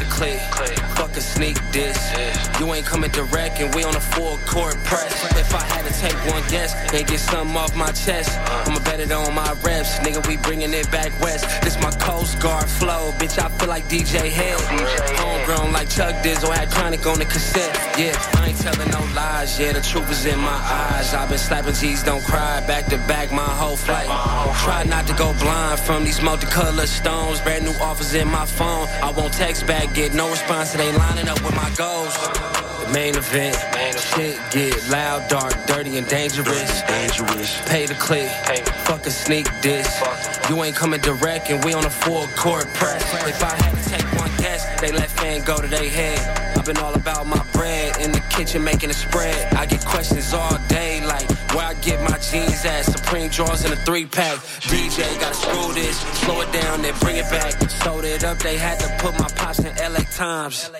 The click. Fuck a sneak this. Ain't coming direct, and we on a full court press. If I had to take one guess and get something off my chest, I'ma bet it on my reps. Nigga, we bringing it back west. This my Coast Guard flow. Bitch, I feel like DJ Head. Homegrown like Chuck Dizzle, had chronic on the cassette. Yeah, I ain't telling no lies. Yeah, the truth is in my eyes. I've been slapping G's, don't cry. Back to back my whole flight. Try not to go blind from these multicolored stones. Brand new offers in my phone. I won't text back, get no response. It ain't lining up with my goals. Main event. Shit get loud, dark, dirty, and dangerous. Dangerous. Pay the click. Fuck a sneak this. You ain't coming direct, and we on a full court press. If I had to take they let fan go to their head. I've been all about my bread in the kitchen making a spread. I get questions all day, like where I get my jeans at. Supreme drawers in a three pack. DJ gotta screw this, slow it down, then bring it back. Sold it up, they had to put my pops in LA Times.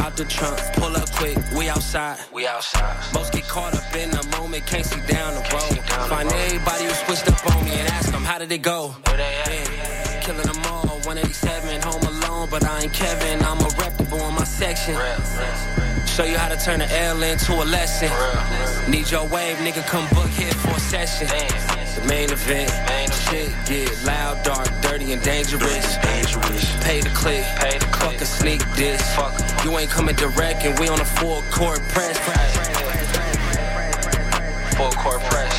Out the trunk, pull up quick, we outside. We outside. Most get caught up in the moment, can't see down the road. Find everybody who switched up on me and ask them how did it go. Yeah. Killing them all, 187, home alone, but I ain't Kevin. I'm a reputable in my section. Show you how to turn an L into a lesson. Need your wave, nigga, come book here for a session. The main event, shit get loud, dark, dirty, and dangerous. Dangerous. Pay the click, Pay the fuck a sneak this. You ain't coming direct, and we on a full court press. Full court press.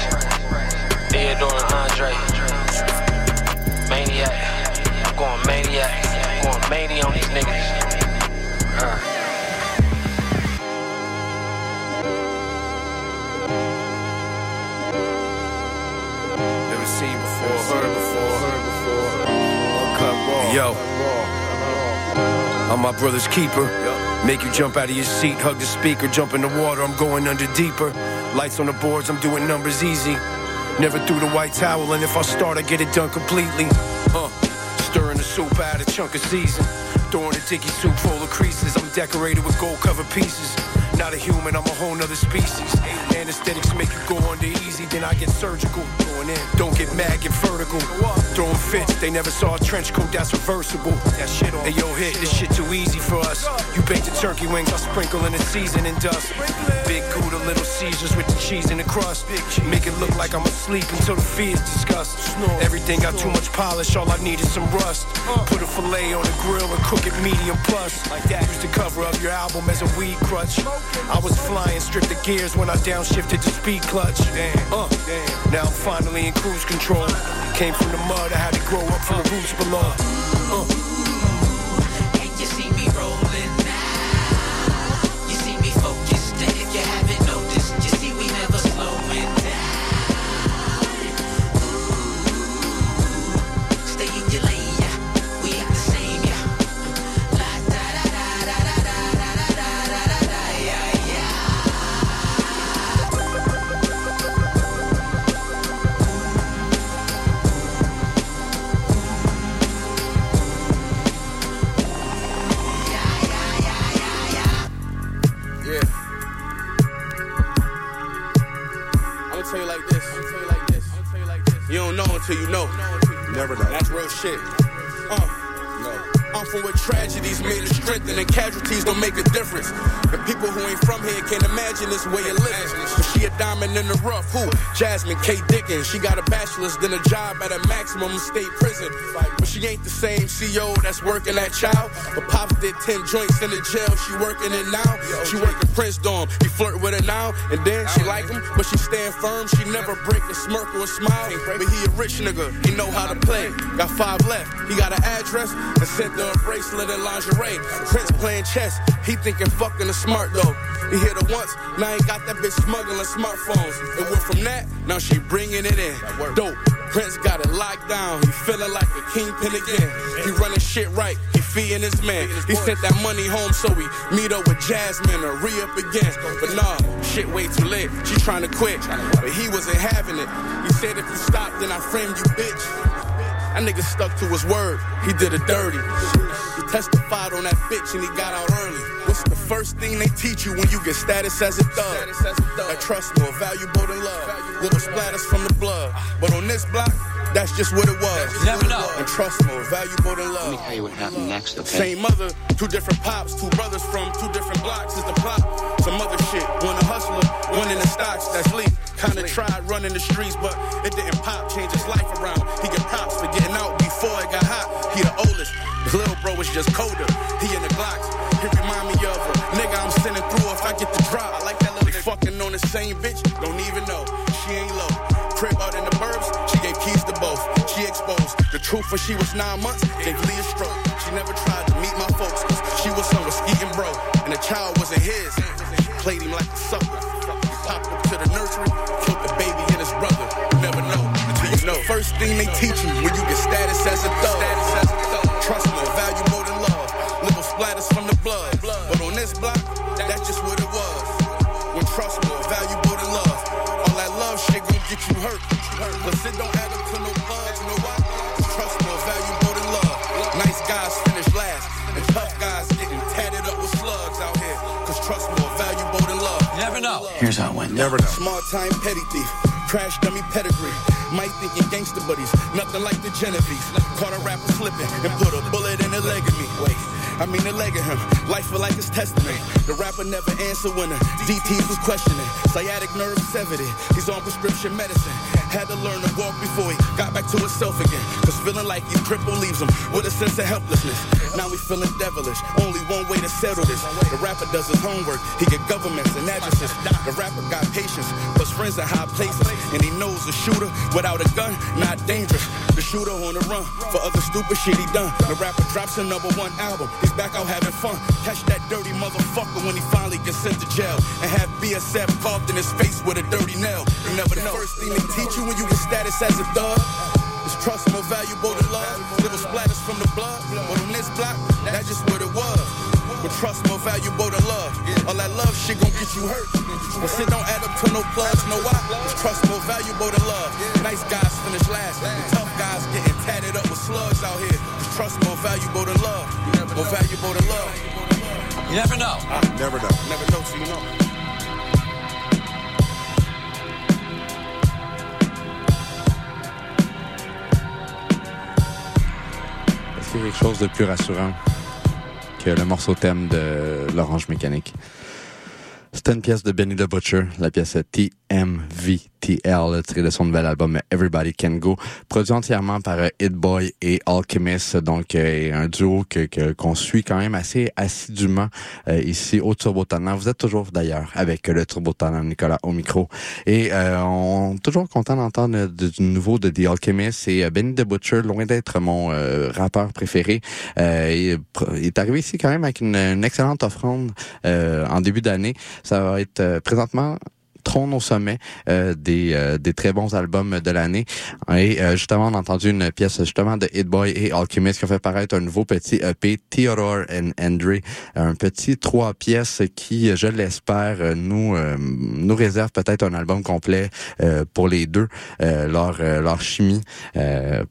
Theodore and Andre. Maniac. I'm going maniac. I'm mania on these niggas. Uh. Never seen before, heard before, heard before. Uncut raw. Yo, I'm my brother's keeper. Make you jump out of your seat, hug the speaker, jump in the water. I'm going under deeper. Lights on the boards, I'm doing numbers easy. Never threw the white towel, and if I start, I get it done completely. Uh, stirring the soup out a chunk of season. Throwing a dicky soup full of creases. I'm decorated with gold covered pieces. Not a human, I'm a whole nother species. Anesthetics make you go under easy, then I get surgical. Going in, don't get mad, get vertical. Throwing fits, they never saw a trench coat that's reversible. That shit on. Hey yo, hit, this shit too easy for us. You bake the turkey wings, I sprinkle in the seasoning dust. Big Gouda, little Caesars with the cheese in the crust. Make it look like I'm asleep until the fee is discussed. Everything got too much polish, all I need is some rust. Put a fillet on the grill and cook it medium plus. Use the cover of your album as a weed crutch. I was flying, stripped the gears when I downshifted to speed clutch. Damn. Uh, Now I'm finally in cruise control. Came from the mud, I had to grow up from the roots below. Uh. Until you know. Never know. That's real shit. From where tragedies made us strengthen and casualties don't make a difference. And people who ain't from here can't imagine this way of living. But she a diamond in the rough. Who? Jasmine K. Dickens. She got a bachelor's, then a job at a maximum state prison. But she ain't the same CEO that's working that Child. But Pops did 10 joints in the jail. She working it now. She working Prince Dorm. He flirt with her now. And then she like him, but she stand firm. She never break a smirk or a smile. But he a rich nigga. He know how to play. Got five left. He got an address and sent her a bracelet and lingerie. Prince playing chess. He thinking fucking the smart though. He hit her once. Now he got that bitch smuggling smartphones. It went from that. Now she bringing it in. Dope. Prince got it locked down. He feeling like a kingpin again. He running shit right. He feeding his man. He sent that money home so we meet up with Jasmine or re up again. But nah, shit way too late. She trying to quit, but he wasn't having it. He said if you stop, then I frame you, bitch. That nigga stuck to his word. He did it dirty. He testified on that bitch and he got out early. What's the first thing they teach you when you get status as a thug? That trust more valuable than love. Little splatters from the blood. But on this block, that's just what it was. Never know. And trust more valuable than love. Let me tell you what happened next, okay? Same mother, two different pops, two brothers from two different blocks is the plot. Some other shit, one a hustler, one in the stocks, that's Lee. Kinda tried running the streets, but it didn't pop, change his life around. He get props He the little bro was just colder. He in the Glocks, he remind me of a nigga I'm sending through if I get the drop. I like that little fucking on the same bitch, don't even know. She ain't low. Crib out in the burbs, she gave keys to both. She exposed the truth when she was nine months, gave Lee a stroke. She never tried to meet my folks, she was some skeeting bro. And the child wasn't his. Played him like a sucker. Popped him to the nursery, killed the baby and his brother. You never know until you know. First thing they teach you when you get status as a thug. Here's how it went. Never know. Small time petty thief. Crash dummy pedigree. Might thinking gangster buddies. Nothing like the Genevieve. Caught a rapper slipping and put a bullet in the leg of me. Wait. I mean the leg of him. Life feel like his testament. The rapper never answered when the DTs was questioning. Sciatic nerve severed. He's on prescription medicine. Had to learn to walk before he got back to himself again. Cause feeling like he's crippled leaves him with a sense of helplessness. Now we feeling devilish. Only one way to settle this. The rapper does his homework. He get governments and addresses. The rapper got patience, plus friends in high places. And he knows the shooter without a gun, not dangerous. Shooter on the run for other stupid shit he done. The rapper drops a number one album. He's back out having fun. Catch that dirty motherfucker when he finally gets sent to jail. And have BSF carved in his face with a dirty nail. You never know. First thing they teach you when you get status as a thug. Is trust more valuable than love. Little splatters from the blood. But on this block, that's just what it was. But trust more valuable than love. All that love shit gon' get you hurt. But shit don't add up to no plugs, no why? It's trust more valuable than love. Nice guys finish last. The tough guys getting tatted up with slugs out here. Trust more valuable than love. More valuable than love. You never know. never know. Never know till you know. Quelque chose de plus rassurant? Que le morceau thème de l'Orange Mécanique? C'était une pièce de Benny the Butcher, la pièce TMVTL, tirée de son nouvel album Everybody Can Go, produit entièrement par euh, Hit Boy et Alchemist, donc euh, un duo que qu'on suit quand même assez assidûment euh, ici au Turbo. Vous êtes toujours d'ailleurs avec le Turbo Nicolas au micro et euh, on toujours content d'entendre euh, du nouveau de The Alchemist et euh, Benny the Butcher, loin d'être mon euh, rappeur préféré, euh, il, il est arrivé ici quand même avec une, une excellente offrande euh, en début d'année. Ça va être euh, présentement trône au sommet euh, des, euh, des très bons albums de l'année. Et euh, justement, on a entendu une pièce justement de Hit Boy et Alchemist qui ont fait paraître un nouveau petit EP, Theodore and Andre, un petit trois pièces qui, je l'espère, nous nous réserve peut-être un album complet pour les deux, leur, leur chimie,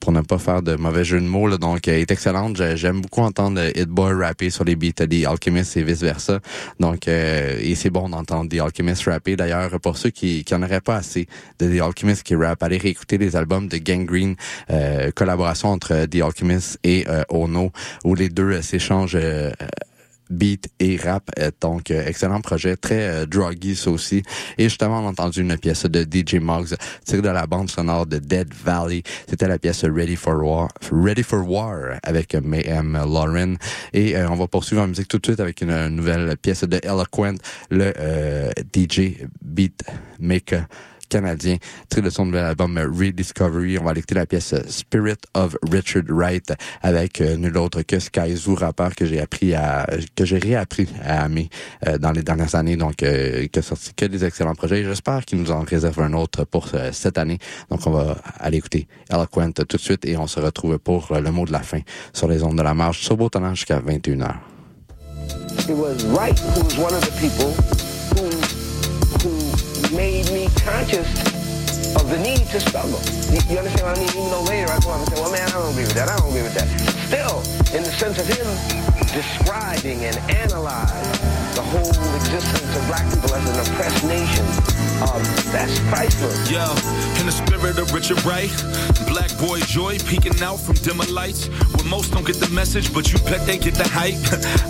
pour ne pas faire de mauvais jeu de mots. Là, donc, est excellente. J'ai- J'aime beaucoup entendre Hit Boy rapper sur les beats des Alchemist et vice-versa. Donc, et c'est bon d'entendre The Alchemist rapper. D'ailleurs, pour ceux qui, qui en auraient pas assez de The Alchemist qui rap, allez réécouter les albums de Gangrene, euh, collaboration entre The Alchemist et euh, Ono, où les deux euh, s'échangent beat et rap. Euh, Donc, euh, excellent projet, très euh, druggy ça aussi. Et justement, on a entendu une pièce de DJ Muggs tirée de la bande sonore de Dead Valley. C'était la pièce Ready for War, Ready for War avec Mayhem Lauren. Et euh, on va poursuivre en musique tout de suite avec une, nouvelle pièce de Eloquent, le euh, DJ beat maker canadien, tiré de son nouvel album Rediscovery. On va écouter la pièce Spirit of Richard Wright avec euh, nul autre que Sky Zoo, rappeur que j'ai appris à, que j'ai réappris à aimer euh, dans les dernières années. Donc, euh, qui a sorti que des excellents projets. Et J'espère qu'il nous en réserve un autre pour euh, cette année. Donc, on va aller écouter Eloquent tout de suite et on se retrouve pour le mot de la fin sur les ondes de la marche sur Beau Talent jusqu'à 21h. It was Wright who was one of the people who made me conscious of the need to struggle. You, you understand what I mean? Even though later I go up and say, well, man, I don't agree with that. I don't agree with that. Still, in the sense of him describing and analyzing the whole existence of black people as an oppressed nation. Um, that's priceless. Yo, in the spirit of Richard Wright, black boy joy peeking out from dimmer lights. Where most don't get the message, but you bet they get the hype.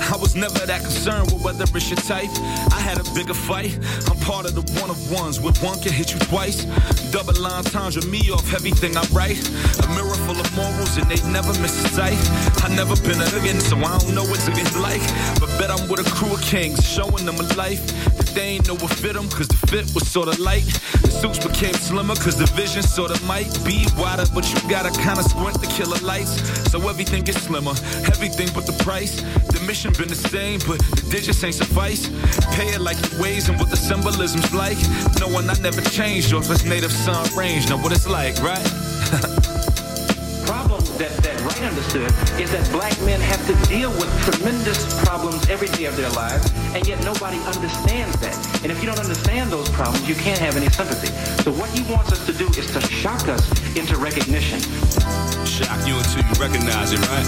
I was never that concerned with whether it's your type. I had a bigger fight. I'm part of the one of ones where one can hit you twice. Double line times with me off everything I write. A mirror full of morals and they never miss a sight. I never been a again, so I don't know what it's like. But bet I'm with a crew of kings showing them a life that they ain't know what fit them, cause the fit was sorta light. The suits became slimmer, cause the vision sorta might be wider, but you gotta kinda squint to kill the lights. So everything gets slimmer, everything but the price. The mission been the same, but the digits ain't suffice. Pay it like it weighs and what the symbolism's like. Knowing I never changed off this native sun range. Know what it's like, right? problem that, that Wright understood is that black men have to deal with tremendous problems every day of their lives, and yet nobody understands that. And if you don't understand those problems, you can't have any sympathy. So what he wants us to do is to shock us into recognition. Shock you until you recognize it, right?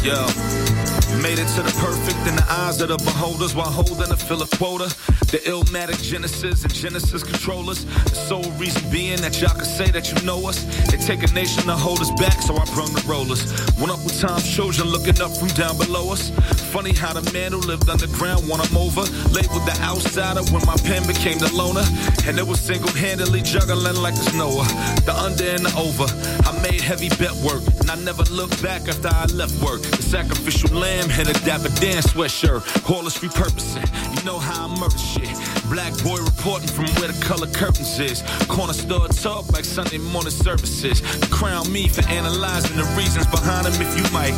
Yo. Made it to the perfect in the eyes of the beholders while holding a fill of quota. The illmatic Genesis and Genesis controllers. The sole reason being that y'all can say that you know us. It take a nation to hold us back, so I brung the rollers. Went up with Tom's children looking up from down below us. Funny how the man who lived underground won him over. Labeled the outsider when my pen became the loner. And it was single handedly juggling like it's Noah. The under and the over. I made heavy bet work, and I never looked back after I left work. The sacrificial lamb had a dapper Dan sweatshirt. All is repurposing. You know how I murder shit. Black boy reporting from where the color curtains is. Corner store talk like Sunday morning services. Crown me for analyzing the reasons behind them if you might.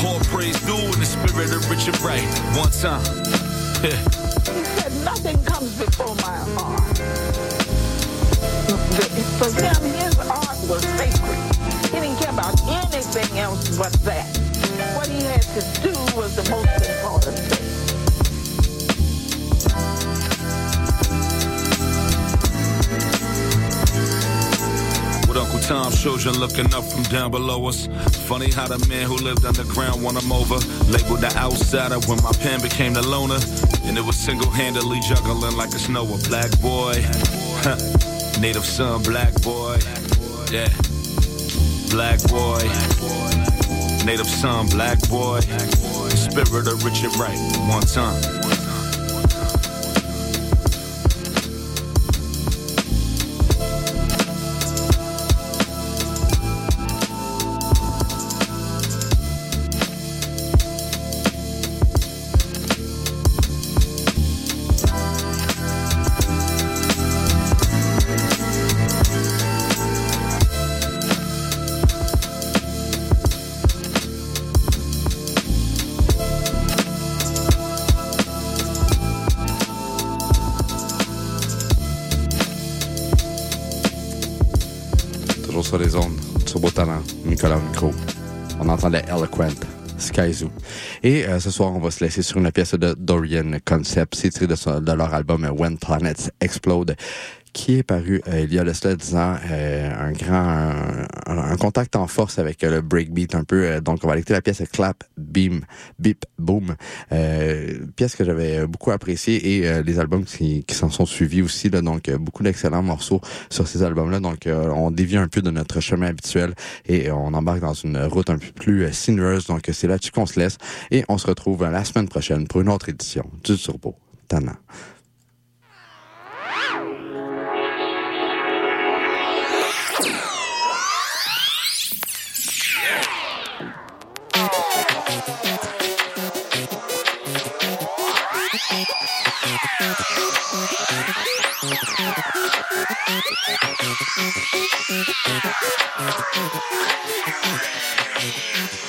All praise due in the spirit of Richard Wright. One time. He said, nothing comes before my art. For him, his art was sacred. He didn't care about anything else but that. What he had to do was the most important thing. With Uncle Tom's children looking up from down below us. Funny how the man who lived underground won him over. Labeled the outsider when my pen became the loner. And it was single handedly juggling like a snow. A black boy. Native son, black boy. Yeah. Black boy. Native son, black boy. Spirit of Richard Wright. One time. Entendait Eloquent, Sky Zoo. Et euh, ce soir, on va se laisser sur une pièce de Dorian Concept. C'est tiré de, son- de leur album When Planets Explode qui est paru euh, il y a de cela 10 ans, euh, un grand un, un contact en force avec euh, le breakbeat un peu. donc on va écouter la pièce Clap, Beam, Beep, Boom, pièce que j'avais beaucoup appréciée et les albums qui, qui s'en sont suivis aussi. Là, donc beaucoup d'excellents morceaux sur ces albums-là. Donc on dévie un peu de notre chemin habituel et on embarque dans une route un peu plus sinueuse. Donc c'est là-dessus qu'on se laisse et on se retrouve la semaine prochaine pour une autre édition du Turbo. Tana. Thank you.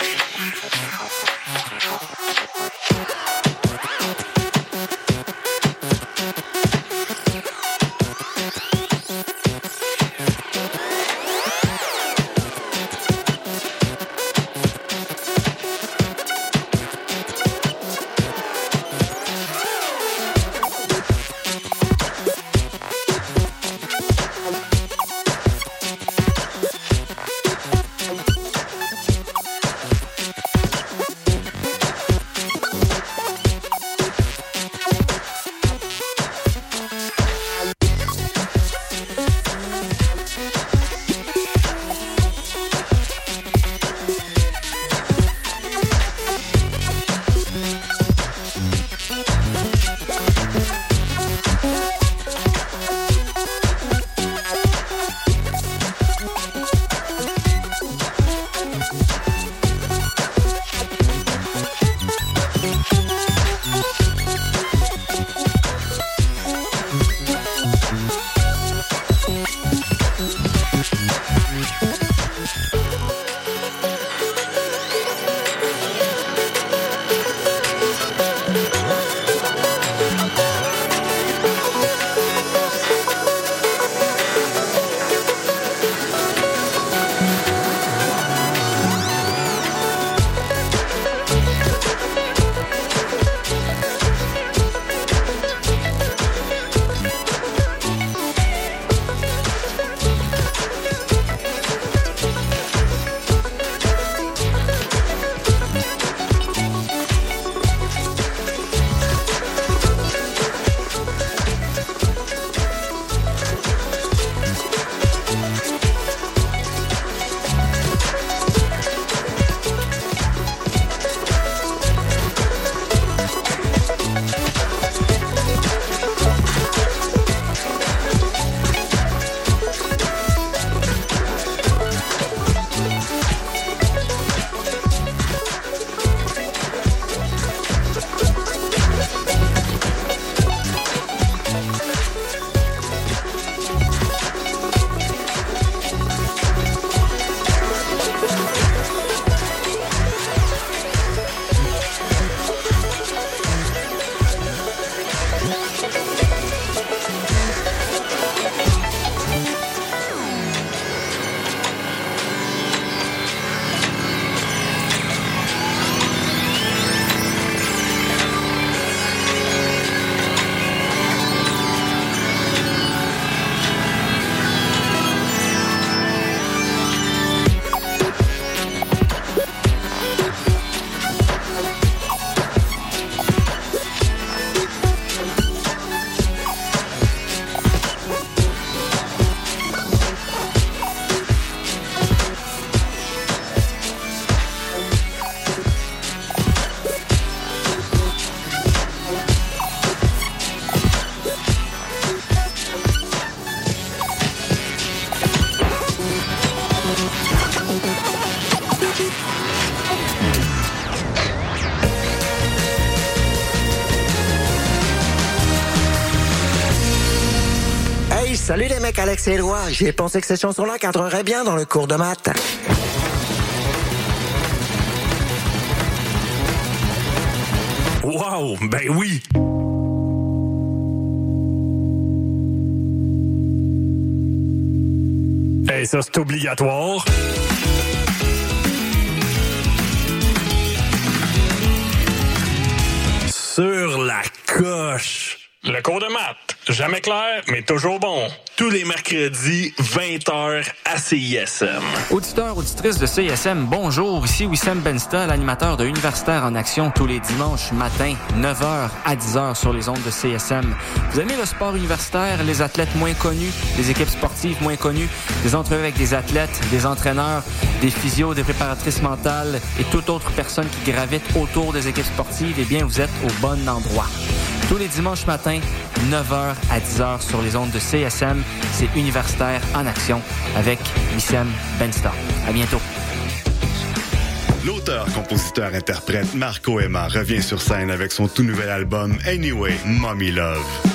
Et Éloi. J'ai pensé que cette chanson-là cadrerait bien dans le cours de maths. Wow, ben oui. Hey, ça, c'est obligatoire. Sur la coche. Le cours de maths. Jamais clair, mais toujours bon. Tous les mercredis, 20h à CISM. Auditeurs, auditrices de CISM, bonjour. Ici Wissam Bensta, l'animateur de Universitaire en Action tous les dimanches matin, 9h à 10h sur les ondes de CSM. Vous aimez le sport universitaire, les athlètes moins connus, les équipes sportives moins connues, des entrevues avec des athlètes, des entraîneurs, des physios, des préparatrices mentales et toute autre personne qui gravite autour des équipes sportives, eh bien, vous êtes au bon endroit. Tous les dimanches matins, 9h à 10h sur les ondes de CSM, c'est Universitaire en action avec Wissam Benstar. À bientôt. L'auteur, compositeur, interprète Marco Emma revient sur scène avec son tout nouvel album Anyway, Mommy Love.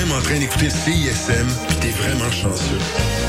même en train d'écouter CISM, pis t'es vraiment chanceux.